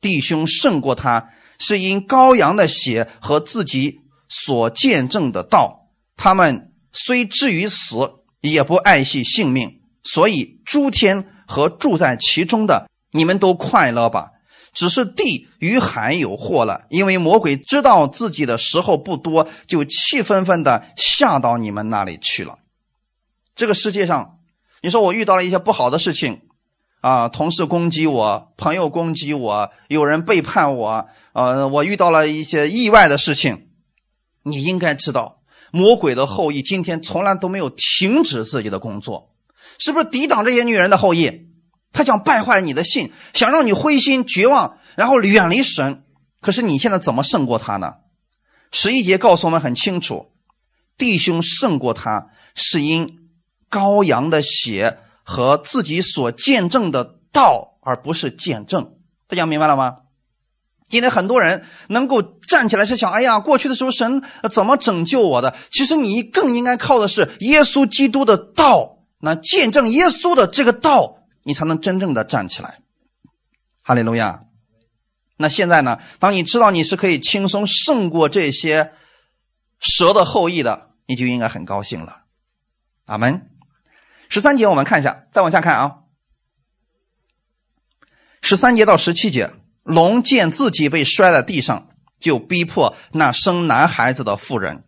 弟兄胜过他，是因羔羊的血和自己所见证的道。他们虽至于死，也不爱惜性命。所以诸天和住在其中的，你们都快乐吧。只是地与海有祸了，因为魔鬼知道自己的时候不多，就气愤愤的下到你们那里去了。这个世界上，你说我遇到了一些不好的事情，啊，同事攻击我，朋友攻击我，有人背叛我，呃，我遇到了一些意外的事情，你应该知道，魔鬼的后裔今天从来都没有停止自己的工作，是不是抵挡这些女人的后裔？他想败坏你的信，想让你灰心绝望，然后远离神。可是你现在怎么胜过他呢？十一节告诉我们很清楚：弟兄胜过他，是因羔羊的血和自己所见证的道，而不是见证。大家明白了吗？今天很多人能够站起来是想：哎呀，过去的时候神怎么拯救我的？其实你更应该靠的是耶稣基督的道，那见证耶稣的这个道。你才能真正的站起来，哈利路亚。那现在呢？当你知道你是可以轻松胜过这些蛇的后裔的，你就应该很高兴了。阿门。十三节我们看一下，再往下看啊。十三节到十七节，龙见自己被摔在地上，就逼迫那生男孩子的妇人，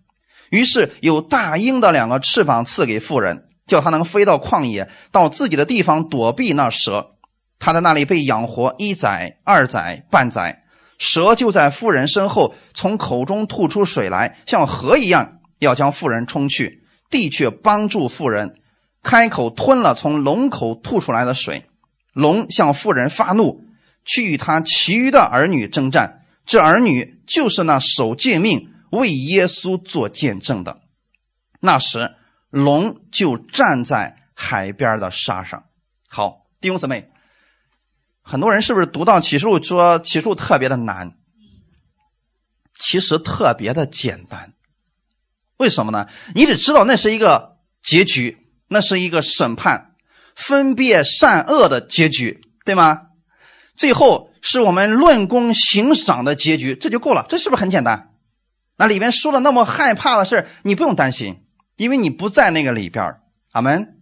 于是有大鹰的两个翅膀赐给妇人。叫他能飞到旷野，到自己的地方躲避那蛇。他在那里被养活一载、二载、半载。蛇就在妇人身后，从口中吐出水来，像河一样，要将妇人冲去。地却帮助妇人，开口吞了从龙口吐出来的水。龙向妇人发怒，去与他其余的儿女征战。这儿女就是那守诫命、为耶稣做见证的。那时，龙就站在海边的沙上。好，弟兄姊妹。很多人是不是读到启示录说启示录特别的难？其实特别的简单。为什么呢？你只知道那是一个结局，那是一个审判、分别善恶的结局，对吗？最后是我们论功行赏的结局，这就够了。这是不是很简单？那里面说了那么害怕的事你不用担心，因为你不在那个里边阿门。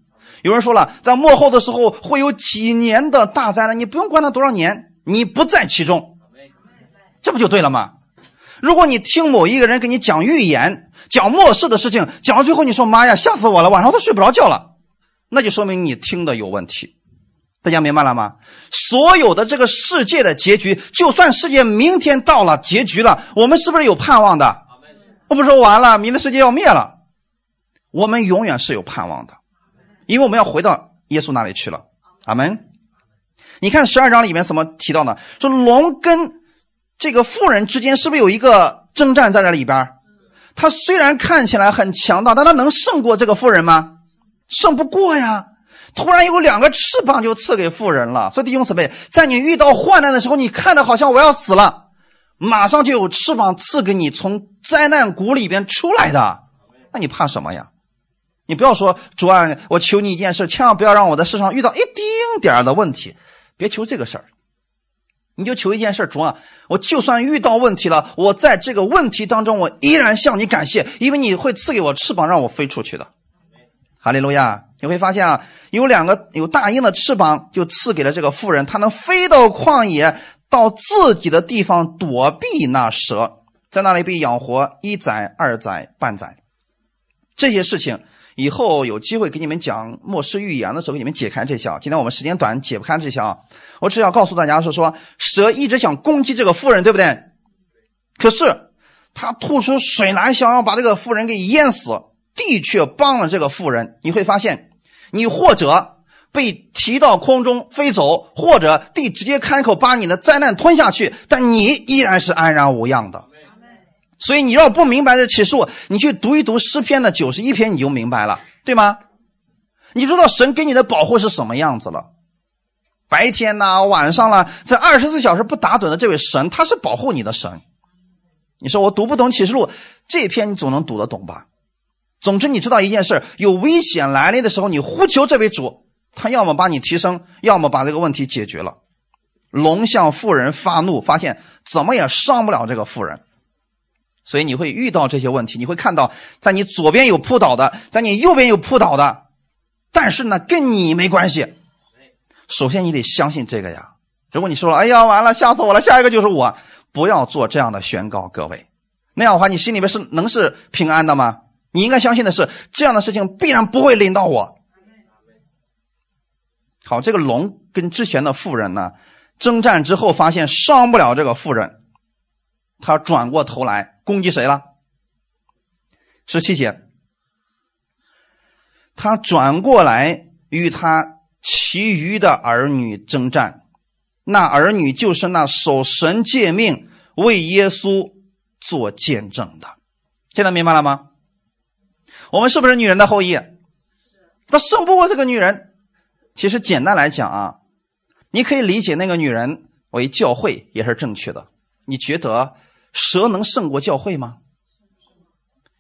有人说了，在幕后的时候会有几年的大灾难，你不用管它多少年，你不在其中，这不就对了吗？如果你听某一个人给你讲预言、讲末世的事情，讲到最后你说妈呀，吓死我了，晚上都睡不着觉了，那就说明你听的有问题。大家明白了吗？所有的这个世界的结局，就算世界明天到了结局了，我们是不是有盼望的？我不说完了，明天世界要灭了，我们永远是有盼望的。因为我们要回到耶稣那里去了，阿门。你看十二章里面怎么提到呢？说龙跟这个妇人之间是不是有一个征战在这里边？他虽然看起来很强大，但他能胜过这个妇人吗？胜不过呀！突然有两个翅膀就赐给妇人了。所以弟兄姊妹，在你遇到患难的时候，你看的好像我要死了，马上就有翅膀赐给你，从灾难谷里边出来的，那你怕什么呀？你不要说主啊，我求你一件事，千万不要让我在世上遇到一丁点的问题，别求这个事儿，你就求一件事，主啊，我就算遇到问题了，我在这个问题当中，我依然向你感谢，因为你会赐给我翅膀让我飞出去的。哈利路亚！你会发现啊，有两个有大鹰的翅膀就赐给了这个妇人，她能飞到旷野，到自己的地方躲避那蛇，在那里被养活一载、二载、半载，这些事情。以后有机会给你们讲末世预言的时候，给你们解开这些。今天我们时间短，解不开这些啊。我只要告诉大家是说，蛇一直想攻击这个妇人，对不对？可是他吐出水来，想要把这个妇人给淹死，地却帮了这个妇人。你会发现，你或者被提到空中飞走，或者地直接开口把你的灾难吞下去，但你依然是安然无恙的。所以你要不明白这启示录，你去读一读诗篇的九十一篇，你就明白了，对吗？你知道神给你的保护是什么样子了？白天呐，晚上了，在二十四小时不打盹的这位神，他是保护你的神。你说我读不懂启示录这篇，你总能读得懂吧？总之，你知道一件事：有危险来临的时候，你呼求这位主，他要么把你提升，要么把这个问题解决了。龙向妇人发怒，发现怎么也伤不了这个妇人。所以你会遇到这些问题，你会看到在你左边有扑倒的，在你右边有扑倒的，但是呢，跟你没关系。首先你得相信这个呀。如果你说了，哎呀，完了，吓死我了，下一个就是我，不要做这样的宣告，各位。那样的话，你心里面是能是平安的吗？你应该相信的是，这样的事情必然不会临到我。好，这个龙跟之前的妇人呢，征战之后发现伤不了这个妇人，他转过头来。攻击谁了？十七节，他转过来与他其余的儿女征战，那儿女就是那守神诫命、为耶稣做见证的。现在明白了吗？我们是不是女人的后裔？他胜不过这个女人。其实简单来讲啊，你可以理解那个女人为教会也是正确的。你觉得？蛇能胜过教会吗？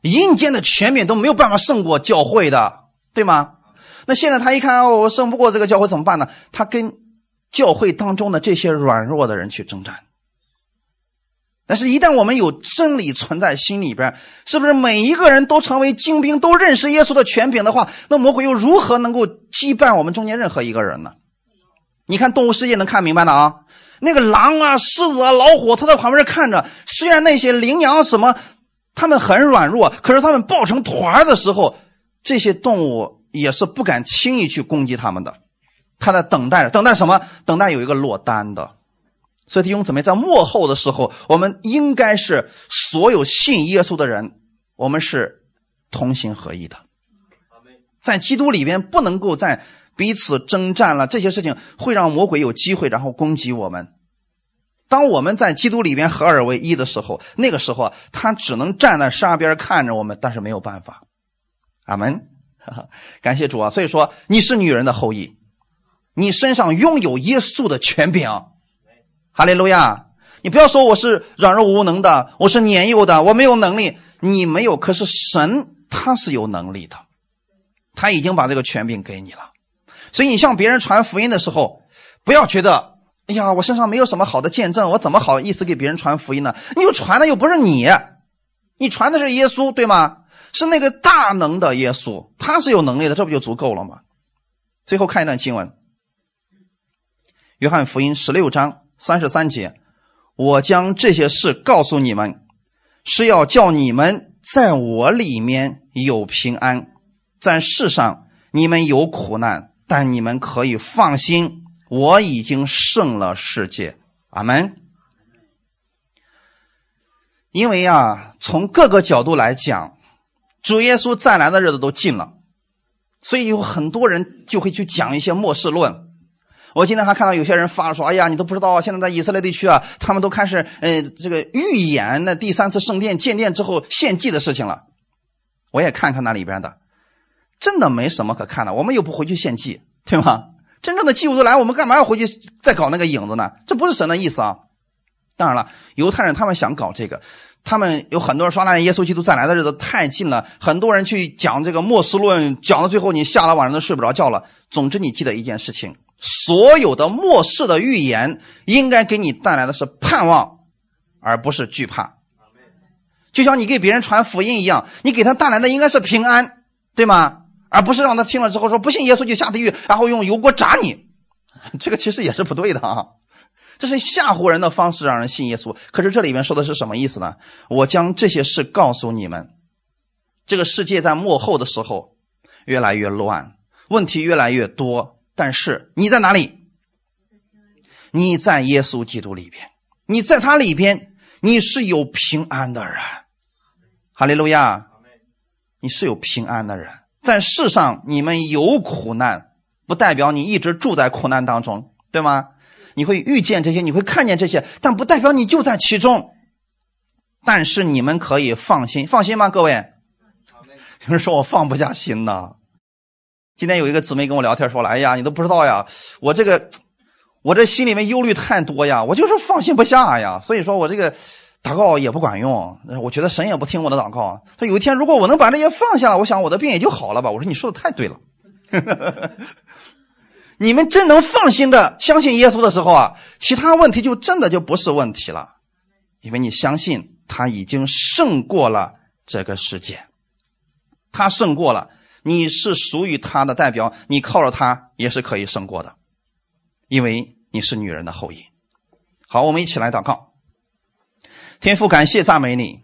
阴间的权柄都没有办法胜过教会的，对吗？那现在他一看，哦，我胜不过这个教会怎么办呢？他跟教会当中的这些软弱的人去征战。但是，一旦我们有真理存在心里边，是不是每一个人都成为精兵，都认识耶稣的权柄的话，那魔鬼又如何能够击败我们中间任何一个人呢？你看动物世界能看明白的啊。那个狼啊、狮子啊、老虎，他在旁边看着。虽然那些羚羊什么，他们很软弱，可是他们抱成团的时候，这些动物也是不敢轻易去攻击他们的，他在等待着，等待什么？等待有一个落单的。所以弟兄姊妹，在幕后的时候，我们应该是所有信耶稣的人，我们是同心合意的。在基督里边，不能够在彼此征战了，这些事情会让魔鬼有机会，然后攻击我们。当我们在基督里边合二为一的时候，那个时候他只能站在沙边看着我们，但是没有办法。阿门，感谢主啊！所以说你是女人的后裔，你身上拥有耶稣的权柄。哈利路亚！你不要说我是软弱无能的，我是年幼的，我没有能力。你没有，可是神他是有能力的，他已经把这个权柄给你了。所以你向别人传福音的时候，不要觉得。哎呀，我身上没有什么好的见证，我怎么好意思给别人传福音呢？你又传的又不是你，你传的是耶稣，对吗？是那个大能的耶稣，他是有能力的，这不就足够了吗？最后看一段经文，《约翰福音》十六章三十三节：“我将这些事告诉你们，是要叫你们在我里面有平安，在世上你们有苦难，但你们可以放心。”我已经胜了世界，阿门。因为啊，从各个角度来讲，主耶稣再来的日子都近了，所以有很多人就会去讲一些末世论。我今天还看到有些人发说：“哎呀，你都不知道，现在在以色列地区啊，他们都开始呃这个预演那第三次圣殿建殿之后献祭的事情了。”我也看看那里边的，真的没什么可看的。我们又不回去献祭，对吗？真正的祭物都来，我们干嘛要回去再搞那个影子呢？这不是神的意思啊！当然了，犹太人他们想搞这个，他们有很多人说那耶稣基督再来的日子太近了，很多人去讲这个末世论，讲到最后你下了晚上都睡不着觉了。总之，你记得一件事情：所有的末世的预言应该给你带来的是盼望，而不是惧怕。就像你给别人传福音一样，你给他带来的应该是平安，对吗？而不是让他听了之后说不信耶稣就下地狱，然后用油锅炸你，这个其实也是不对的啊！这是吓唬人的方式，让人信耶稣。可是这里面说的是什么意思呢？我将这些事告诉你们，这个世界在幕后的时候越来越乱，问题越来越多。但是你在哪里？你在耶稣基督里边，你在他里边，你是有平安的人。哈利路亚！你是有平安的人。在世上，你们有苦难，不代表你一直住在苦难当中，对吗？你会遇见这些，你会看见这些，但不代表你就在其中。但是你们可以放心，放心吗？各位，有人说我放不下心呐。今天有一个姊妹跟我聊天说了：“哎呀，你都不知道呀，我这个，我这心里面忧虑太多呀，我就是放心不下呀。所以说我这个。”祷告也不管用，我觉得神也不听我的祷告。说有一天如果我能把这些放下了，我想我的病也就好了吧。我说你说的太对了，你们真能放心的相信耶稣的时候啊，其他问题就真的就不是问题了，因为你相信他已经胜过了这个世界，他胜过了，你是属于他的代表，你靠着他也是可以胜过的，因为你是女人的后裔。好，我们一起来祷告。天父，感谢赞美你，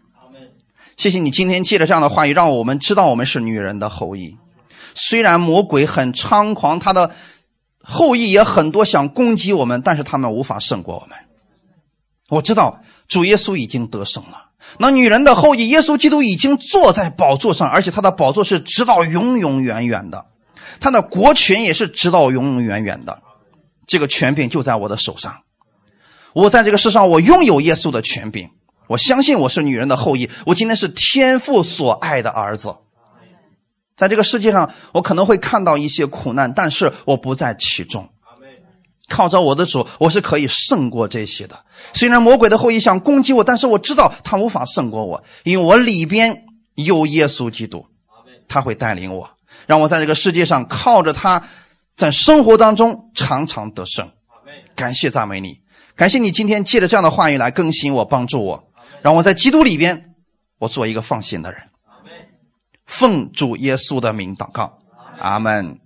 谢谢你今天借着这样的话语，让我们知道我们是女人的后裔。虽然魔鬼很猖狂，他的后裔也很多，想攻击我们，但是他们无法胜过我们。我知道主耶稣已经得胜了，那女人的后裔耶稣基督已经坐在宝座上，而且他的宝座是直到永永远远的，他的国权也是直到永永远远的。这个权柄就在我的手上，我在这个世上，我拥有耶稣的权柄。我相信我是女人的后裔，我今天是天父所爱的儿子。在这个世界上，我可能会看到一些苦难，但是我不在其中。靠着我的主，我是可以胜过这些的。虽然魔鬼的后裔想攻击我，但是我知道他无法胜过我，因为我里边有耶稣基督，他会带领我，让我在这个世界上靠着他，在生活当中常常得胜。感谢赞美你，感谢你今天借着这样的话语来更新我，帮助我。让我在基督里边，我做一个放心的人。奉主耶稣的名祷告，阿门。